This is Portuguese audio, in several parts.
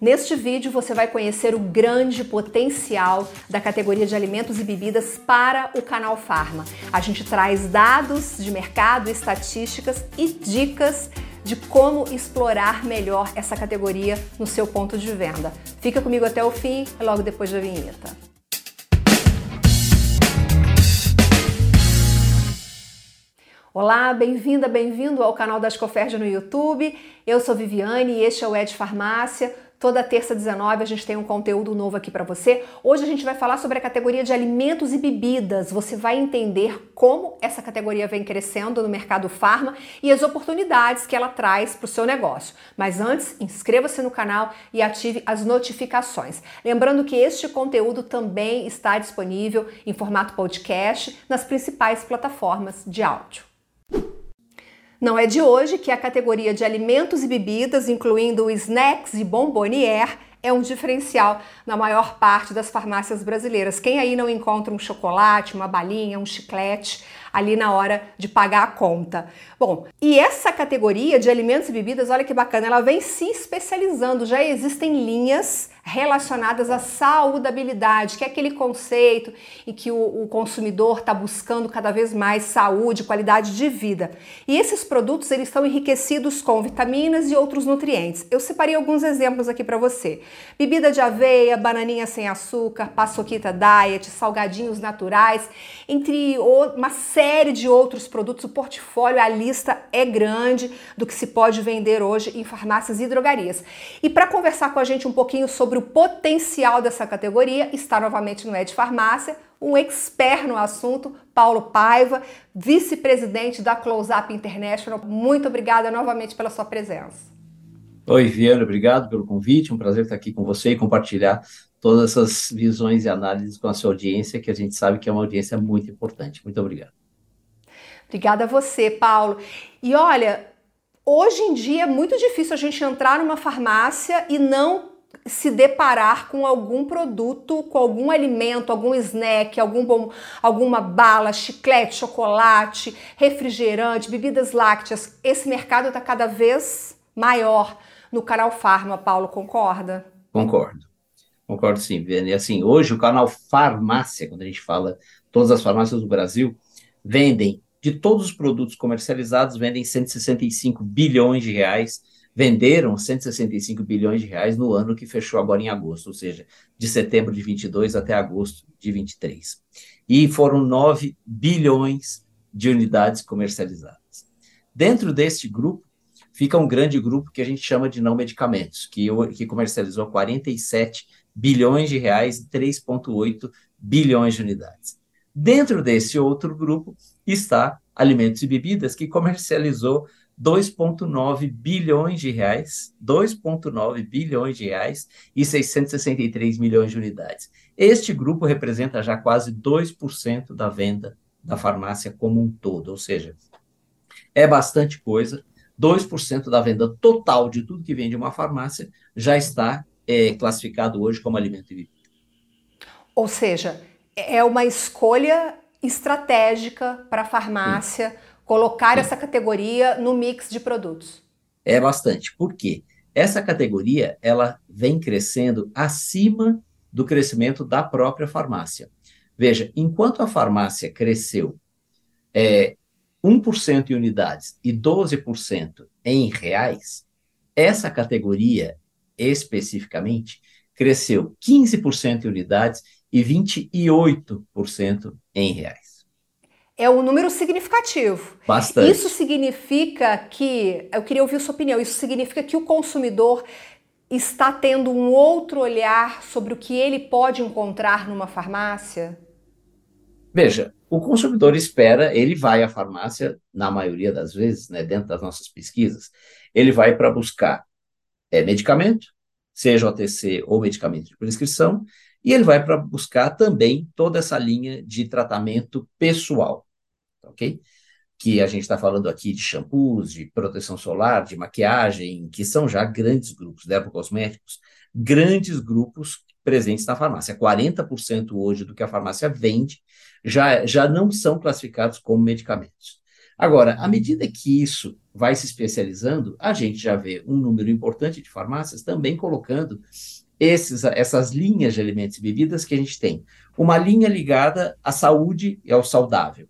Neste vídeo você vai conhecer o grande potencial da categoria de alimentos e bebidas para o canal Farma. A gente traz dados de mercado, estatísticas e dicas de como explorar melhor essa categoria no seu ponto de venda. Fica comigo até o fim, logo depois da vinheta. Olá, bem-vinda, bem-vindo ao canal da Escoferd no YouTube. Eu sou Viviane e este é o Ed Farmácia. Toda terça 19 a gente tem um conteúdo novo aqui para você. Hoje a gente vai falar sobre a categoria de alimentos e bebidas. Você vai entender como essa categoria vem crescendo no mercado farma e as oportunidades que ela traz para o seu negócio. Mas antes, inscreva-se no canal e ative as notificações. Lembrando que este conteúdo também está disponível em formato podcast nas principais plataformas de áudio. Não é de hoje que a categoria de alimentos e bebidas, incluindo snacks e bombonier, é um diferencial na maior parte das farmácias brasileiras. Quem aí não encontra um chocolate, uma balinha, um chiclete ali na hora de pagar a conta? Bom, e essa categoria de alimentos e bebidas, olha que bacana, ela vem se especializando. Já existem linhas relacionadas à saudabilidade, que é aquele conceito em que o, o consumidor está buscando cada vez mais saúde, qualidade de vida. E esses produtos eles estão enriquecidos com vitaminas e outros nutrientes. Eu separei alguns exemplos aqui para você: bebida de aveia, bananinha sem açúcar, paçoquita diet, salgadinhos naturais, entre uma série de outros produtos. O portfólio, a lista é grande do que se pode vender hoje em farmácias e drogarias. E para conversar com a gente um pouquinho sobre o potencial dessa categoria, está novamente no Ed Farmácia, um expert no assunto, Paulo Paiva, vice-presidente da Close Up International. Muito obrigada novamente pela sua presença. Oi, Viana, obrigado pelo convite. Um prazer estar aqui com você e compartilhar todas essas visões e análises com a sua audiência, que a gente sabe que é uma audiência muito importante. Muito obrigado. Obrigada a você, Paulo. E olha, hoje em dia é muito difícil a gente entrar numa farmácia e não se deparar com algum produto, com algum alimento, algum snack, algum bom, alguma bala, chiclete, chocolate, refrigerante, bebidas lácteas. Esse mercado está cada vez maior no canal Farma, Paulo, concorda? Concordo. Concordo sim, Viane. Assim, hoje o canal Farmácia, quando a gente fala, todas as farmácias do Brasil vendem, de todos os produtos comercializados, vendem 165 bilhões de reais venderam 165 bilhões de reais no ano que fechou agora em agosto, ou seja, de setembro de 22 até agosto de 23. E foram 9 bilhões de unidades comercializadas. Dentro deste grupo, fica um grande grupo que a gente chama de não medicamentos, que, que comercializou 47 bilhões de reais e 3,8 bilhões de unidades. Dentro desse outro grupo está alimentos e bebidas, que comercializou 2,9 bilhões de reais, 2,9 bilhões de reais e 663 milhões de unidades. Este grupo representa já quase 2% da venda da farmácia como um todo, ou seja, é bastante coisa. 2% da venda total de tudo que vende uma farmácia já está é, classificado hoje como alimento e bebida. Ou seja, é uma escolha estratégica para a farmácia. Sim colocar essa categoria no mix de produtos? É bastante. Por quê? Essa categoria ela vem crescendo acima do crescimento da própria farmácia. Veja, enquanto a farmácia cresceu é, 1% em unidades e 12% em reais, essa categoria especificamente cresceu 15% em unidades e 28% em reais é um número significativo. Bastante. Isso significa que, eu queria ouvir sua opinião, isso significa que o consumidor está tendo um outro olhar sobre o que ele pode encontrar numa farmácia? Veja, o consumidor espera, ele vai à farmácia, na maioria das vezes, né, dentro das nossas pesquisas, ele vai para buscar é, medicamento, seja OTC ou medicamento de prescrição, e ele vai para buscar também toda essa linha de tratamento pessoal ok? Que a gente está falando aqui de shampoos, de proteção solar, de maquiagem, que são já grandes grupos, dermocosméticos, grandes grupos presentes na farmácia. 40% hoje do que a farmácia vende já, já não são classificados como medicamentos. Agora, à medida que isso vai se especializando, a gente já vê um número importante de farmácias também colocando esses, essas linhas de alimentos e bebidas que a gente tem. Uma linha ligada à saúde e ao saudável.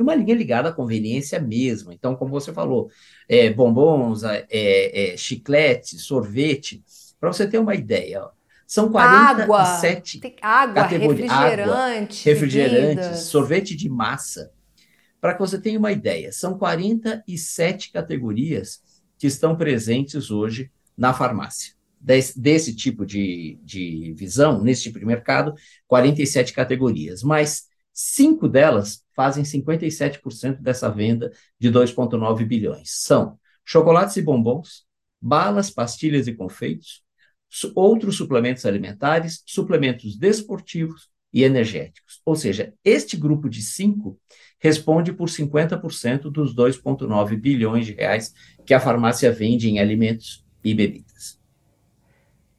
E uma linha ligada à conveniência mesmo. Então, como você falou, é, bombons, é, é, chiclete, sorvete. Para você ter uma ideia, ó, são 47 água, água refrigerante, água, refrigerantes, sorvete de massa. Para que você tenha uma ideia, são 47 categorias que estão presentes hoje na farmácia. Desse, desse tipo de, de visão, nesse tipo de mercado, 47 categorias. Mas cinco delas fazem 57% dessa venda de 2,9 bilhões. São chocolates e bombons, balas, pastilhas e confeitos, outros suplementos alimentares, suplementos desportivos e energéticos. Ou seja, este grupo de cinco responde por 50% dos 2,9 bilhões de reais que a farmácia vende em alimentos e bebidas.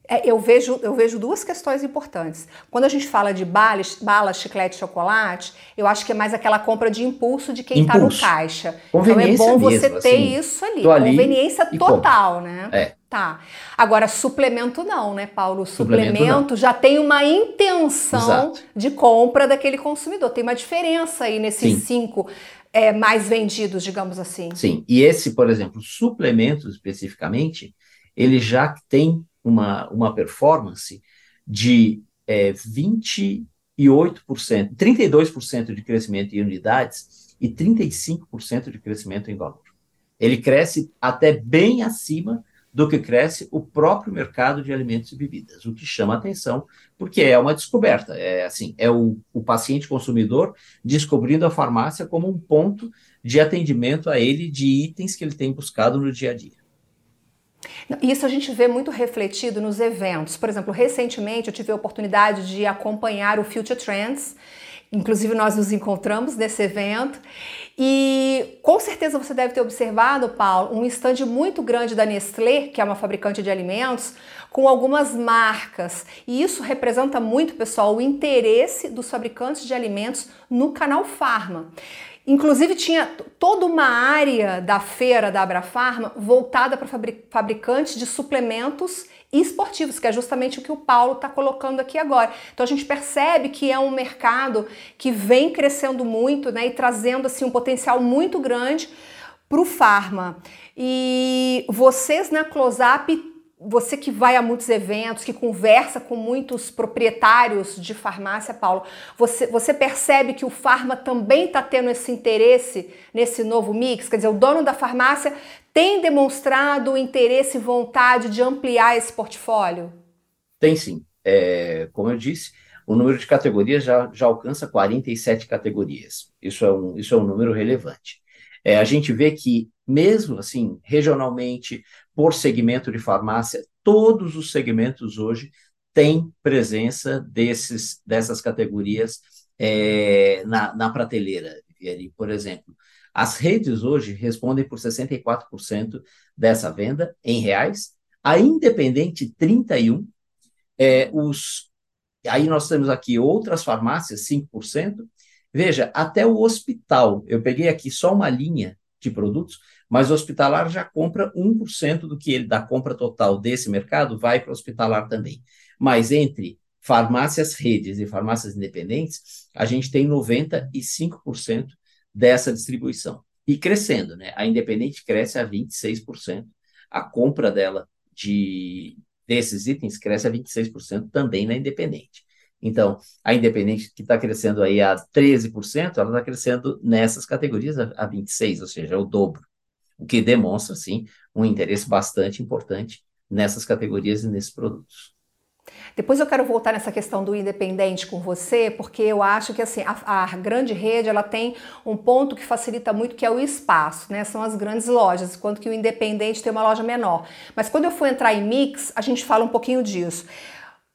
É, eu, vejo, eu vejo duas questões importantes. Quando a gente fala de balas, bala, chiclete, chocolate, eu acho que é mais aquela compra de impulso de quem está no caixa. Então é bom você mesmo, ter assim, isso ali. ali Conveniência total, né? É. Tá. Agora, suplemento não, né, Paulo? Suplemento, suplemento já tem uma intenção Exato. de compra daquele consumidor. Tem uma diferença aí nesses Sim. cinco é, mais vendidos, digamos assim. Sim. E esse, por exemplo, suplementos especificamente, ele já tem uma, uma performance de é, 28%, 32% de crescimento em unidades e 35% de crescimento em valor. Ele cresce até bem acima do que cresce o próprio mercado de alimentos e bebidas, o que chama atenção, porque é uma descoberta, é assim, é o, o paciente consumidor descobrindo a farmácia como um ponto de atendimento a ele de itens que ele tem buscado no dia a dia. Isso a gente vê muito refletido nos eventos. Por exemplo, recentemente eu tive a oportunidade de acompanhar o Future Trends, inclusive nós nos encontramos nesse evento, e com certeza você deve ter observado, Paulo, um estande muito grande da Nestlé, que é uma fabricante de alimentos, com algumas marcas. E isso representa muito, pessoal, o interesse dos fabricantes de alimentos no canal Farma. Inclusive tinha toda uma área da feira da Abrafarma voltada para fabricantes de suplementos esportivos, que é justamente o que o Paulo está colocando aqui agora. Então a gente percebe que é um mercado que vem crescendo muito né, e trazendo assim, um potencial muito grande para o farma. E vocês na Close-Up você que vai a muitos eventos, que conversa com muitos proprietários de farmácia, Paulo, você, você percebe que o farma também está tendo esse interesse nesse novo mix? Quer dizer, o dono da farmácia tem demonstrado interesse e vontade de ampliar esse portfólio? Tem sim. É, como eu disse, o número de categorias já, já alcança 47 categorias. Isso é um, isso é um número relevante. É, a gente vê que, mesmo assim, regionalmente, por segmento de farmácia, todos os segmentos hoje têm presença desses, dessas categorias é, na, na prateleira. Por exemplo, as redes hoje respondem por 64% dessa venda em reais, a Independente 31%, é, os, aí nós temos aqui outras farmácias, 5%. Veja, até o hospital, eu peguei aqui só uma linha de produtos, mas o hospitalar já compra 1% do que ele da compra total desse mercado vai para o hospitalar também. Mas entre farmácias redes e farmácias independentes, a gente tem 95% dessa distribuição. E crescendo, né? A independente cresce a 26%, a compra dela de desses itens cresce a 26% também na independente. Então, a independente que está crescendo aí a 13%, ela está crescendo nessas categorias a, a 26%, ou seja, é o dobro. O que demonstra, sim, um interesse bastante importante nessas categorias e nesses produtos. Depois eu quero voltar nessa questão do independente com você, porque eu acho que assim a, a, grande rede ela tem um ponto que facilita muito, que é o espaço, né? São as grandes lojas, enquanto que o independente tem uma loja menor. Mas quando eu for entrar em mix, a gente fala um pouquinho disso.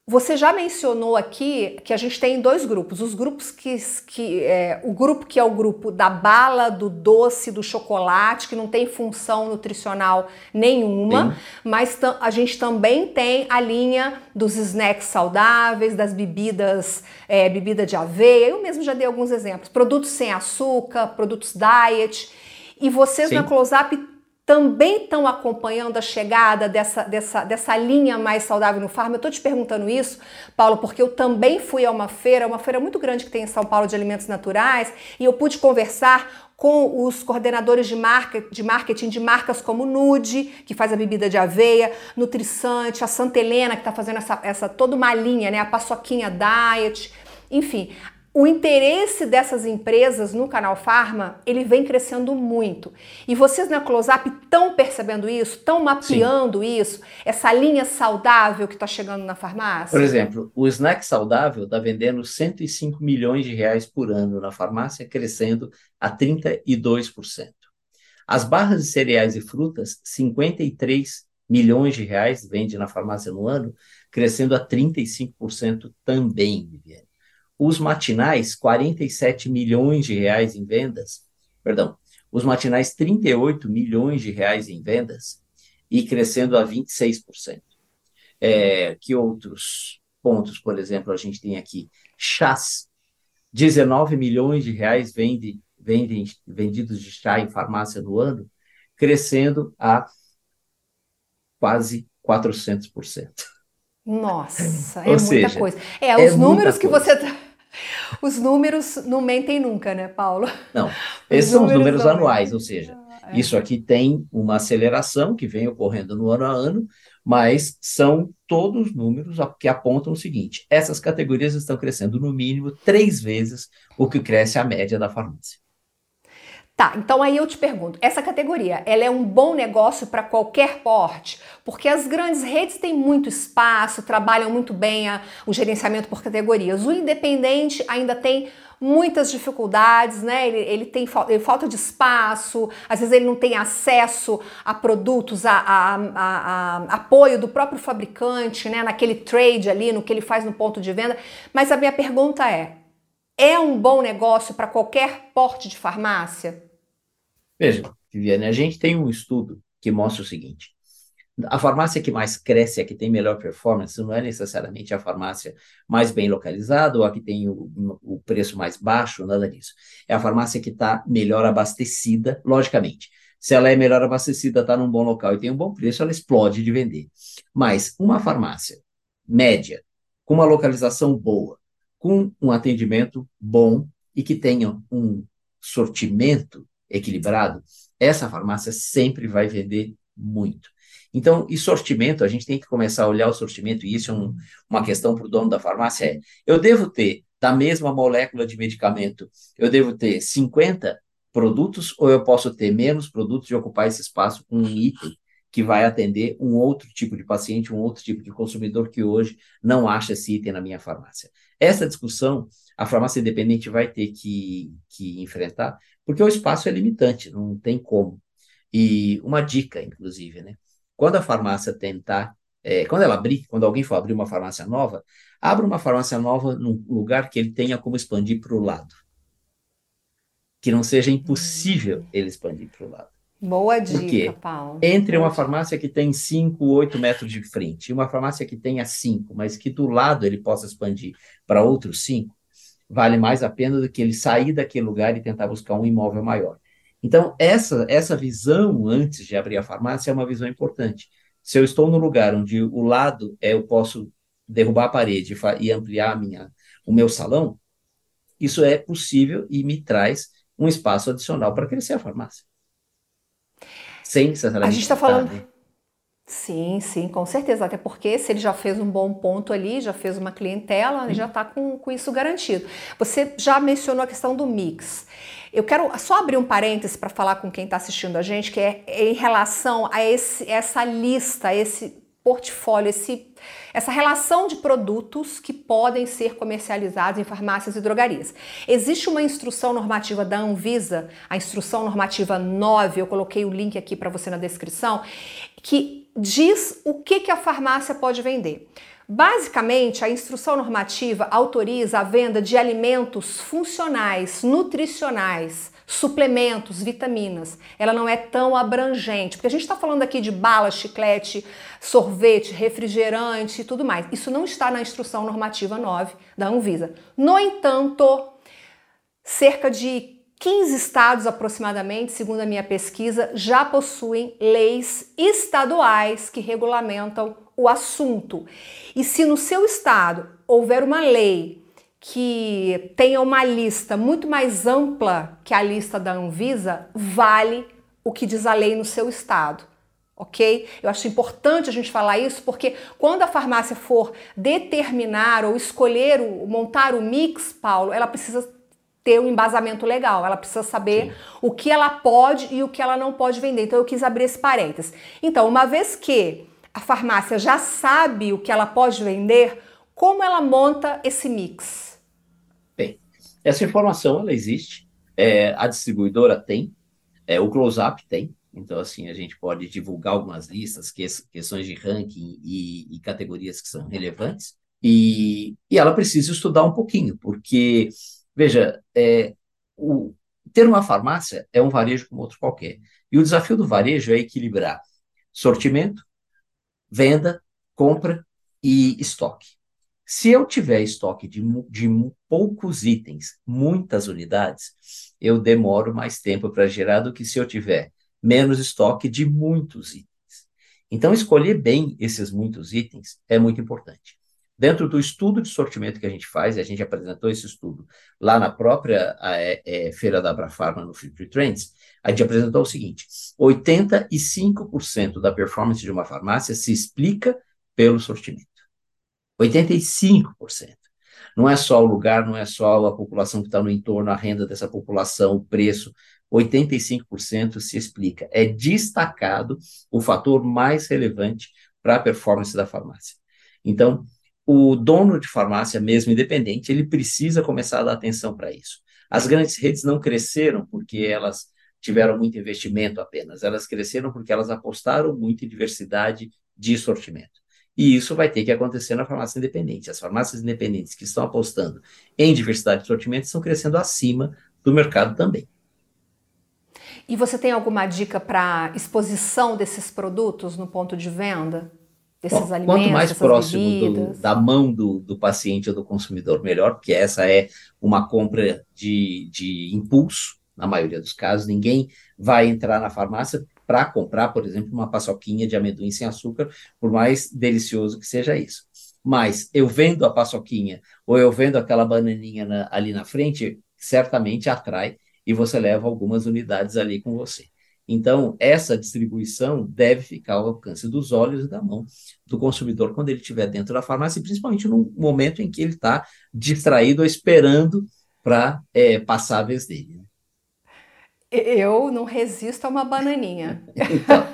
Você já mencionou aqui que a gente tem dois grupos. Os grupos que, que é, o grupo que é o grupo da bala, do doce, do chocolate, que não tem função nutricional nenhuma, Sim. mas a gente também tem a linha dos snacks saudáveis, das bebidas, é, bebida de aveia. Eu mesmo já dei alguns exemplos. Produtos sem açúcar, produtos diet. E vocês Sim. na Close Up também estão acompanhando a chegada dessa, dessa, dessa linha mais saudável no farma? Eu estou te perguntando isso, Paulo, porque eu também fui a uma feira, uma feira muito grande que tem em São Paulo de alimentos naturais, e eu pude conversar com os coordenadores de, marca, de marketing de marcas como Nude, que faz a bebida de aveia, Nutrisante, a Santa Helena, que está fazendo essa, essa toda uma linha, né? A Paçoquinha Diet. Enfim, o interesse dessas empresas no canal Farma, ele vem crescendo muito. E vocês na Close-Up estão percebendo isso? Estão mapeando Sim. isso? Essa linha saudável que está chegando na farmácia? Por exemplo, o snack saudável está vendendo 105 milhões de reais por ano na farmácia, crescendo a 32%. As barras de cereais e frutas, 53 milhões de reais vende na farmácia no ano, crescendo a 35% também, Viviane. Os matinais, 47 milhões de reais em vendas, perdão, os matinais, 38 milhões de reais em vendas e crescendo a 26%. É, que outros pontos, por exemplo, a gente tem aqui? Chás, 19 milhões de reais vende, vendem, vendidos de chá em farmácia no ano, crescendo a quase 400%. Nossa, é Ou muita seja, coisa. É, os é números que coisa. você os números não mentem nunca, né, Paulo? Não, esses são os números anuais, ou seja, é. isso aqui tem uma aceleração que vem ocorrendo no ano a ano, mas são todos números que apontam o seguinte: essas categorias estão crescendo no mínimo três vezes o que cresce a média da farmácia. Tá, então aí eu te pergunto, essa categoria, ela é um bom negócio para qualquer porte? Porque as grandes redes têm muito espaço, trabalham muito bem a, o gerenciamento por categorias. O independente ainda tem muitas dificuldades, né? Ele, ele tem ele, falta de espaço, às vezes ele não tem acesso a produtos, a, a, a, a, apoio do próprio fabricante, né? Naquele trade ali, no que ele faz no ponto de venda. Mas a minha pergunta é: é um bom negócio para qualquer porte de farmácia? Veja, Viviane, a gente tem um estudo que mostra o seguinte: a farmácia que mais cresce, a que tem melhor performance, não é necessariamente a farmácia mais bem localizada ou a que tem o, o preço mais baixo, nada disso. É a farmácia que está melhor abastecida, logicamente. Se ela é melhor abastecida, está num bom local e tem um bom preço, ela explode de vender. Mas uma farmácia média, com uma localização boa, com um atendimento bom e que tenha um sortimento equilibrado, essa farmácia sempre vai vender muito. Então, e sortimento, a gente tem que começar a olhar o sortimento, e isso é um, uma questão para o dono da farmácia, é, eu devo ter, da mesma molécula de medicamento, eu devo ter 50 produtos, ou eu posso ter menos produtos e ocupar esse espaço com um item que vai atender um outro tipo de paciente, um outro tipo de consumidor que hoje não acha esse item na minha farmácia. Essa discussão a farmácia independente vai ter que, que enfrentar, porque o espaço é limitante, não tem como. E uma dica, inclusive, né? Quando a farmácia tentar, é, quando ela abrir, quando alguém for abrir uma farmácia nova, abra uma farmácia nova num lugar que ele tenha como expandir para o lado. Que não seja impossível hum. ele expandir para o lado. Boa dica, Paulo. Entre uma farmácia que tem 5, 8 metros de frente e uma farmácia que tenha 5, mas que do lado ele possa expandir para outros 5, vale mais a pena do que ele sair daquele lugar e tentar buscar um imóvel maior. Então, essa, essa visão antes de abrir a farmácia é uma visão importante. Se eu estou no lugar onde o lado é eu posso derrubar a parede e ampliar minha, o meu salão, isso é possível e me traz um espaço adicional para crescer a farmácia. Sem necessariamente. A gente está falando. Sim, sim, com certeza. Até porque se ele já fez um bom ponto ali, já fez uma clientela, ele já está com, com isso garantido. Você já mencionou a questão do mix. Eu quero só abrir um parêntese para falar com quem está assistindo a gente, que é em relação a esse, essa lista, esse portfólio, esse, essa relação de produtos que podem ser comercializados em farmácias e drogarias. Existe uma instrução normativa da Anvisa, a instrução normativa 9, eu coloquei o link aqui para você na descrição, que diz o que, que a farmácia pode vender. Basicamente, a instrução normativa autoriza a venda de alimentos funcionais, nutricionais, suplementos, vitaminas. Ela não é tão abrangente, porque a gente está falando aqui de bala, chiclete, sorvete, refrigerante e tudo mais. Isso não está na instrução normativa 9 da Anvisa. No entanto, cerca de 15 estados aproximadamente, segundo a minha pesquisa, já possuem leis estaduais que regulamentam o assunto. E se no seu estado houver uma lei que tenha uma lista muito mais ampla que a lista da Anvisa, vale o que diz a lei no seu estado. Ok? Eu acho importante a gente falar isso porque quando a farmácia for determinar ou escolher, o, montar o mix, Paulo, ela precisa ter um embasamento legal. Ela precisa saber Sim. o que ela pode e o que ela não pode vender. Então eu quis abrir esse parênteses. Então, uma vez que a farmácia já sabe o que ela pode vender, como ela monta esse mix? Bem, essa informação ela existe. É, a distribuidora tem, é, o close-up tem. Então, assim, a gente pode divulgar algumas listas, que, questões de ranking e, e categorias que são relevantes. E, e ela precisa estudar um pouquinho, porque Veja, é, o, ter uma farmácia é um varejo como outro qualquer. E o desafio do varejo é equilibrar sortimento, venda, compra e estoque. Se eu tiver estoque de, de poucos itens, muitas unidades, eu demoro mais tempo para gerar do que se eu tiver menos estoque de muitos itens. Então, escolher bem esses muitos itens é muito importante. Dentro do estudo de sortimento que a gente faz, a gente apresentou esse estudo lá na própria é, é, Feira da Abrafarma no Future Trends, a gente apresentou o seguinte: 85% da performance de uma farmácia se explica pelo sortimento. 85%. Não é só o lugar, não é só a população que está no entorno, a renda dessa população, o preço. 85% se explica. É destacado o fator mais relevante para a performance da farmácia. Então, o dono de farmácia, mesmo independente, ele precisa começar a dar atenção para isso. As grandes redes não cresceram porque elas tiveram muito investimento apenas, elas cresceram porque elas apostaram muito em diversidade de sortimento. E isso vai ter que acontecer na farmácia independente. As farmácias independentes que estão apostando em diversidade de sortimento estão crescendo acima do mercado também. E você tem alguma dica para exposição desses produtos no ponto de venda? Desses Bom, alimentos, quanto mais próximo do, da mão do, do paciente ou do consumidor, melhor, porque essa é uma compra de, de impulso, na maioria dos casos. Ninguém vai entrar na farmácia para comprar, por exemplo, uma paçoquinha de amendoim sem açúcar, por mais delicioso que seja isso. Mas eu vendo a paçoquinha ou eu vendo aquela bananinha na, ali na frente, certamente atrai e você leva algumas unidades ali com você. Então, essa distribuição deve ficar ao alcance dos olhos e da mão do consumidor quando ele estiver dentro da farmácia, principalmente no momento em que ele está distraído ou esperando para é, passar a vez dele. Né? Eu não resisto a uma bananinha. Então.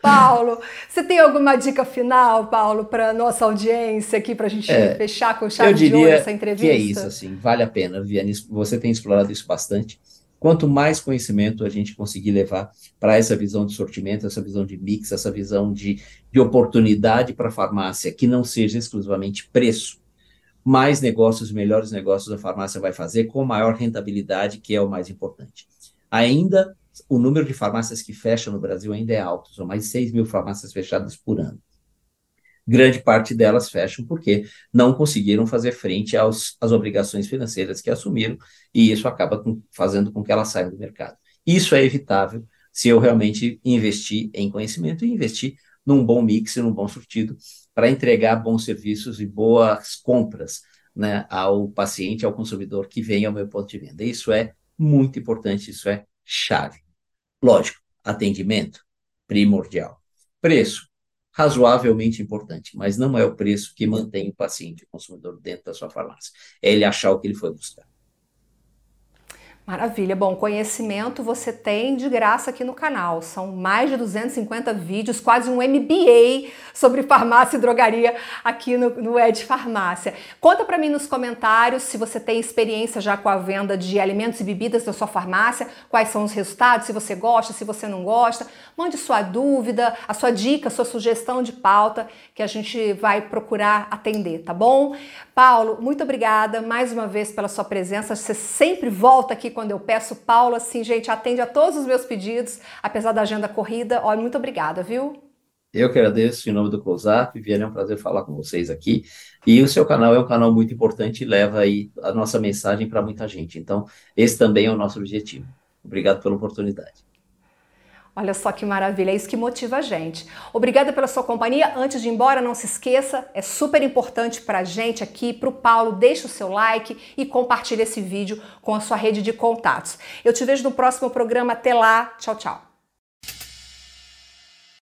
Paulo, você tem alguma dica final, Paulo, para nossa audiência aqui, para a gente é, fechar com chave de ouro essa entrevista? Que é isso, assim, vale a pena, Viane. Você tem explorado isso bastante. Quanto mais conhecimento a gente conseguir levar para essa visão de sortimento, essa visão de mix, essa visão de, de oportunidade para a farmácia, que não seja exclusivamente preço, mais negócios, melhores negócios a farmácia vai fazer, com maior rentabilidade, que é o mais importante. Ainda, o número de farmácias que fecham no Brasil ainda é alto, são mais de 6 mil farmácias fechadas por ano grande parte delas fecham porque não conseguiram fazer frente aos, às obrigações financeiras que assumiram, e isso acaba com, fazendo com que elas saiam do mercado. Isso é evitável se eu realmente investir em conhecimento e investir num bom mix num bom surtido para entregar bons serviços e boas compras né, ao paciente, ao consumidor que vem ao meu ponto de venda. Isso é muito importante, isso é chave. Lógico, atendimento primordial. Preço, razoavelmente importante, mas não é o preço que mantém o paciente, o consumidor, dentro da sua farmácia. É ele achar o que ele foi buscar. Maravilha. Bom, conhecimento você tem de graça aqui no canal. São mais de 250 vídeos, quase um MBA sobre farmácia e drogaria aqui no, no Ed Farmácia. Conta para mim nos comentários se você tem experiência já com a venda de alimentos e bebidas da sua farmácia, quais são os resultados, se você gosta, se você não gosta. Mande sua dúvida, a sua dica, a sua sugestão de pauta que a gente vai procurar atender, tá bom? Paulo, muito obrigada mais uma vez pela sua presença. Você sempre volta aqui quando eu peço. Paulo, assim, gente, atende a todos os meus pedidos, apesar da agenda corrida. Olha, muito obrigada, viu? Eu que agradeço em nome do Close-Up. Viana, é um prazer falar com vocês aqui. E o seu canal é um canal muito importante e leva aí a nossa mensagem para muita gente. Então, esse também é o nosso objetivo. Obrigado pela oportunidade. Olha só que maravilha, é isso que motiva a gente. Obrigada pela sua companhia. Antes de ir embora, não se esqueça, é super importante para a gente aqui, para o Paulo, deixe o seu like e compartilhe esse vídeo com a sua rede de contatos. Eu te vejo no próximo programa. Até lá. Tchau, tchau.